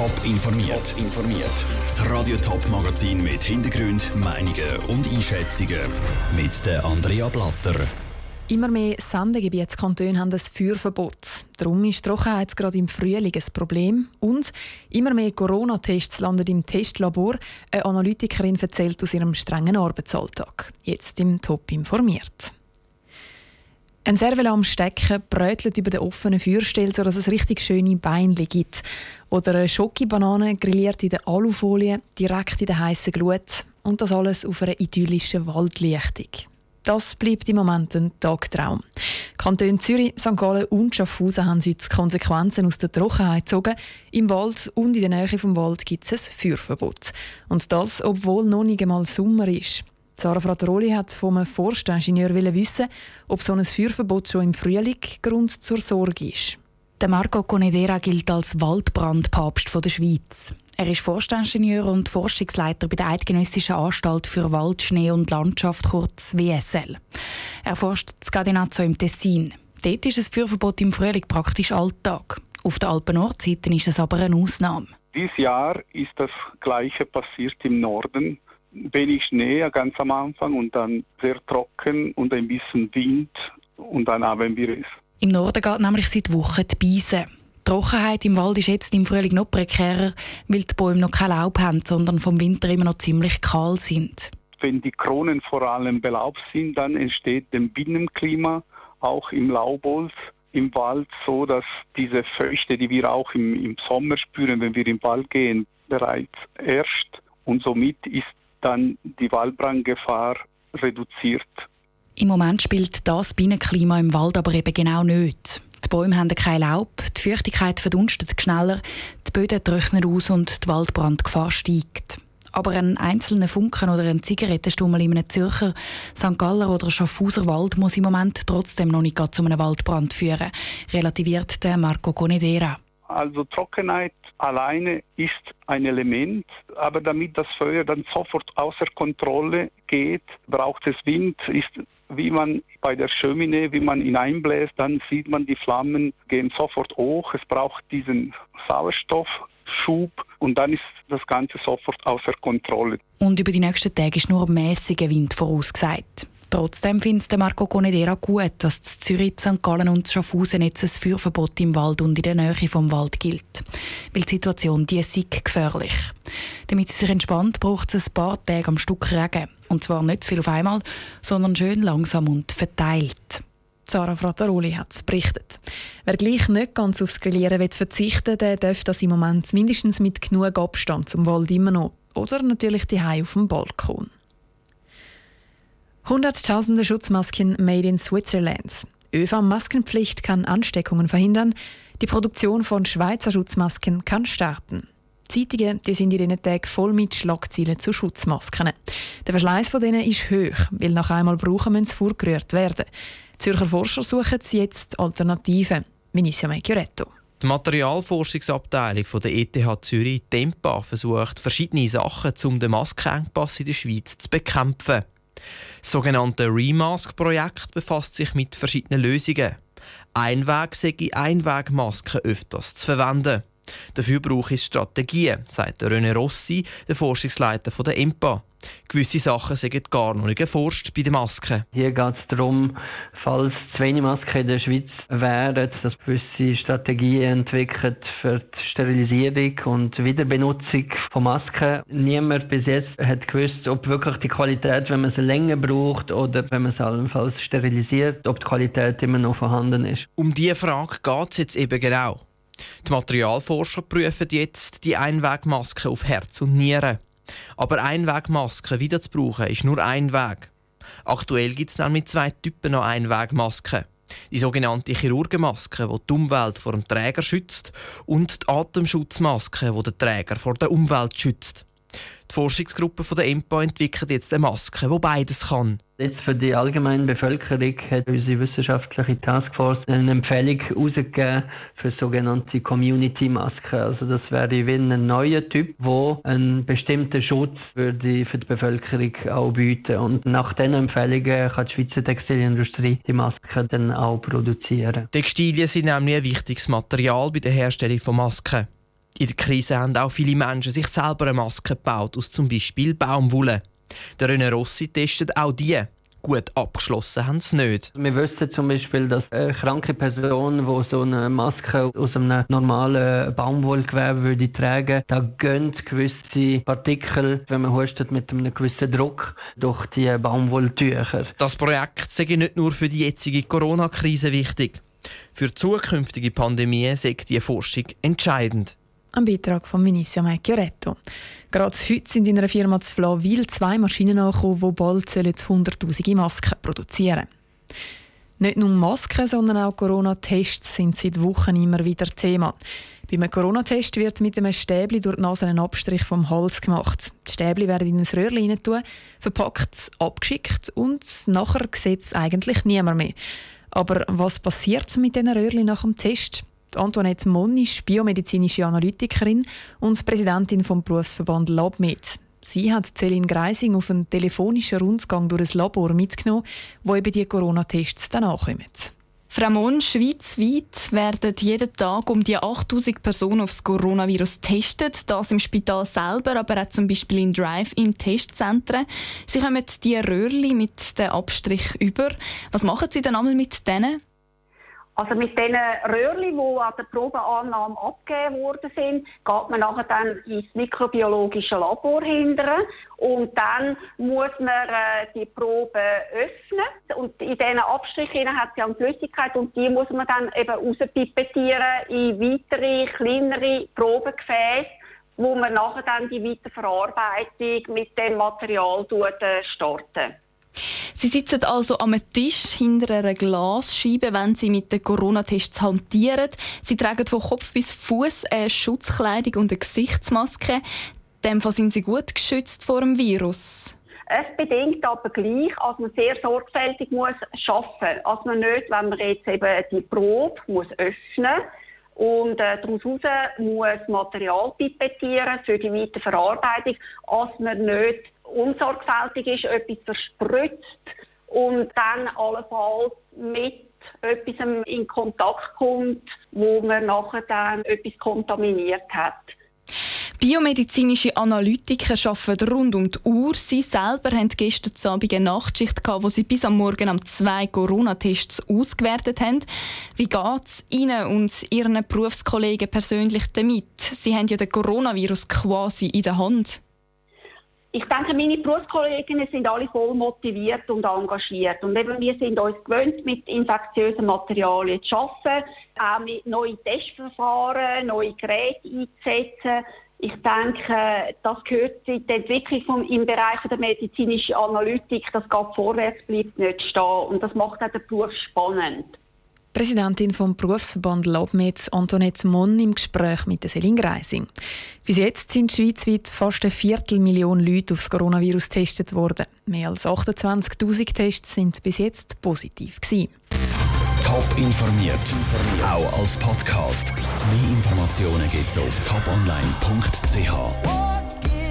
Top informiert. informiert. Das Radio Top Magazin mit Hintergrund, Meinungen und Einschätzungen mit der Andrea Blatter. Immer mehr Sendegebietskantone haben ein Feuerverbot. Darum ist Trockenheit gerade im Frühling ein Problem. Und immer mehr Corona-Tests landen im Testlabor. Eine Analytikerin erzählt aus ihrem strengen Arbeitsalltag. Jetzt im Top informiert. Ein Servela am Stecken brötelt über den offenen Feuerstell, sodass es richtig schöne Beinchen gibt. Oder eine Schokibanane grilliert in der Alufolie, direkt in der heißen Glut. Und das alles auf einer idyllischen Waldlichtung. Das bleibt im Moment ein Tagtraum. Kanton Zürich, St. Gallen und Schaffhausen haben jetzt Konsequenzen aus der Trockenheit gezogen. Im Wald und in der Nähe vom Wald gibt es ein Feuerverbot. Und das, obwohl noch nicht einmal Sommer ist. Sarah Frateroli hat vom Forstingenieur wissen, ob so ein Feuerverbot schon im Frühling Grund zur Sorge ist. Der Marco Conedera gilt als Waldbrandpapst der Schweiz. Er ist Forstingenieur und Forschungsleiter bei der Eidgenössischen Anstalt für Wald, Schnee und Landschaft, kurz WSL. Er forscht in Scadinazzo im Tessin. Dort ist ein Feuerverbot im Frühling praktisch Alltag. Auf der Alpen-Nordseite ist es aber eine Ausnahme. Dieses Jahr ist das Gleiche passiert im Norden wenig Schnee ganz am Anfang und dann sehr trocken und ein bisschen Wind und dann haben wir es. Im Norden geht nämlich seit Wochen die Beise. Die Trockenheit im Wald ist jetzt im Frühling noch prekärer, weil die Bäume noch kein Laub haben, sondern vom Winter immer noch ziemlich kahl sind. Wenn die Kronen vor allem belaubt sind, dann entsteht ein Binnenklima, auch im Laubholz im Wald, so dass diese Feuchte, die wir auch im, im Sommer spüren, wenn wir im Wald gehen, bereits erst. Und somit ist dann die Waldbrandgefahr reduziert. Im Moment spielt das Bienenklima im Wald aber eben genau nicht. Die Bäume haben kein Laub, die Feuchtigkeit verdunstet schneller, die Böden trocknen aus und die Waldbrandgefahr steigt. Aber ein einzelner Funken oder ein Zigarettenstummel in einem Zürcher, St. Galler oder Schaffhauser Wald muss im Moment trotzdem noch nicht zu einem Waldbrand führen, relativiert der Marco Conedera. Also Trockenheit alleine ist ein Element, aber damit das Feuer dann sofort außer Kontrolle geht, braucht es Wind, ist wie man bei der Cheminee, wie man hineinbläst, dann sieht man die Flammen gehen sofort hoch. Es braucht diesen Sauerstoffschub und dann ist das Ganze sofort außer Kontrolle. Und über die nächsten Tage ist nur mäßiger Wind vorausgesagt. Trotzdem findet Marco Conedera gut, dass in Zürich, St. Gallen und Schaffhausen jetzt ein Feuerverbot im Wald und in der Nähe vom Wald gilt. Weil die Situation die ist gefährlich. Damit sie sich entspannt, braucht es ein paar Tage am Stück Regen. Und zwar nicht zu viel auf einmal, sondern schön langsam und verteilt. Sarah Frattaroli hat es berichtet. Wer gleich nicht ganz aufs Grillieren will verzichten der darf das im Moment mindestens mit genug Abstand zum Wald immer noch. Oder natürlich die auf dem Balkon. Hunderttausende Schutzmasken made in Switzerland. ÖV-Maskenpflicht kann Ansteckungen verhindern. Die Produktion von Schweizer Schutzmasken kann starten. Zeitungen die sind in diesen Tagen voll mit Schlagzeilen zu Schutzmasken. Der Verschleiß von denen ist hoch, weil nach einmal brauchen müssen sie vorgerührt werden. Zürcher Forscher suchen jetzt Alternativen. Vinicio Meggioretto. Die Materialforschungsabteilung der ETH Zürich Tempa versucht verschiedene Sachen, um den Maskenengpass in der Schweiz zu bekämpfen. Das sogenannte Remask-Projekt befasst sich mit verschiedenen Lösungen. Einweg sei Einwegmasken öfters zu verwenden. Dafür brauche es Strategien, sagt René Rossi, der Forschungsleiter der EMPA. Gewisse Sachen sind gar noch nicht erforscht bei den Masken. Hier geht es darum, falls zu wenig Masken in der Schweiz wären, dass gewisse Strategien entwickelt für die Sterilisierung und Wiederbenutzung von Masken. Niemand bis jetzt hat gewusst, ob wirklich die Qualität, wenn man sie länger braucht oder wenn man sie allenfalls sterilisiert, ob die Qualität immer noch vorhanden ist. Um diese Frage geht es jetzt eben genau. Die Materialforscher prüfen jetzt die Einwegmasken auf Herz und Nieren. Aber Einwegmasken wieder zu brauchen, ist nur ein Weg. Aktuell gibt es nämlich zwei Typen an Einwegmasken. Die sogenannte Chirurgenmaske, die die Umwelt vor dem Träger schützt, und die Atemschutzmaske, die den Träger vor der Umwelt schützt. Die Forschungsgruppe von der EMPA entwickelt jetzt eine Maske, die beides kann. Jetzt für die allgemeine Bevölkerung hat unsere wissenschaftliche Taskforce eine Empfehlung herausgegeben für sogenannte Community-Masken. Also das wäre wie ein neuer Typ, wo einen bestimmten Schutz würde für die Bevölkerung auch bieten. Und nach diesen Empfehlungen kann die Schweizer Textilindustrie die Masken dann auch produzieren. Textilien sind nämlich ein wichtiges Material bei der Herstellung von Masken. In der Krise haben auch viele Menschen sich selber eine Maske gebaut, aus zum Beispiel Baumwolle. Der René Rossi testet auch die gut abgeschlossen haben sie nicht. Wir wissen zum Beispiel, dass eine kranke Person, die so eine Maske aus einem normalen Baumwollgewebe würde tragen, da gehen gewisse Partikel, wenn man hustet, mit einem gewissen Druck durch die Baumwolltücher. Das Projekt sei nicht nur für die jetzige Corona-Krise wichtig. Für zukünftige Pandemien sei die Forschung entscheidend. Ein Beitrag von Vinicia Macchioretto. Gerade heute sind in einer Firma zu Flawil zwei Maschinen angekommen, die bald hunderttausende Masken produzieren Nicht nur Masken, sondern auch Corona-Tests sind seit Wochen immer wieder Thema. Bei einem Corona-Test wird mit einem Stäbli durch die Nase ein Abstrich vom Hals gemacht. Die Stäbli werden in ein Röhrchen tun, verpackt, abgeschickt und nachher sieht es eigentlich niemand mehr. Aber was passiert mit diesen Röhrchen nach dem Test? Antoinette Monn ist biomedizinische Analytikerin und Präsidentin vom Berufsverband LabMed. Sie hat Celine Greising auf einen telefonischen Rundgang durch ein Labor mitgenommen, wo eben die Corona-Tests dann ankommen. Frau Mon, schweizweit werden jeden Tag um die 8000 Personen aufs Coronavirus getestet. Das im Spital selber, aber auch zum Beispiel in Drive-in-Testzentren. Sie kommen die Röhrchen mit dem Abstrich über. Was machen Sie denn einmal mit denen? Also mit den Röhrchen, die an der Probeannahme abgegeben worden sind, geht man nachher dann ins mikrobiologische Labor hindern. Und dann muss man äh, die Probe öffnen. Und in diesen Abstrichen hat sie eine Flüssigkeit. Und die muss man dann eben rauspipettieren in weitere, kleinere Probengefäße wo man nachher dann die Weiterverarbeitung mit dem Material starten. Sie sitzen also am Tisch hinter einer Glasscheibe, wenn Sie mit den Corona-Tests hantieren. Sie tragen von Kopf bis Fuß eine Schutzkleidung und eine Gesichtsmaske. In dem Fall sind Sie gut geschützt vor dem Virus. Es bedingt aber gleich, dass man sehr sorgfältig muss arbeiten muss. Also man nicht, wenn man jetzt eben die Probe muss öffnen und äh, daraus muss Material pipettieren für die Weiterverarbeitung, dass man nicht unsorgfältig ist, etwas verspritzt und dann allenfalls mit etwas in Kontakt kommt, wo man nachher dann etwas kontaminiert hat. Biomedizinische Analytiker arbeiten rund um die Uhr. Sie selber haben gestern Abend eine Nachtschicht, wo sie bis am Morgen am zwei Corona-Tests ausgewertet haben. Wie geht es Ihnen und Ihren Berufskollegen persönlich damit? Sie haben ja den Coronavirus quasi in der Hand. Ich denke, meine Berufskolleginnen sind alle voll motiviert und engagiert. Und eben, wir sind uns gewöhnt, mit infektiösen Materialien zu arbeiten, auch mit neuen Testverfahren, neue Geräte einzusetzen. Ich denke, das gehört zu der Entwicklung vom, im Bereich der medizinischen Analytik. Das geht vorwärts, bleibt nicht stehen. Und das macht auch den Beruf spannend. Präsidentin vom Berufsverband LabMed Antoinette Monn im Gespräch mit der Selin Greising. Bis jetzt sind schweizweit fast eine Viertelmillion Leute aufs Coronavirus getestet worden. Mehr als 28.000 Tests sind bis jetzt positiv gewesen. Top informiert, auch als Podcast. Mehr Informationen gibt's auf toponline.ch.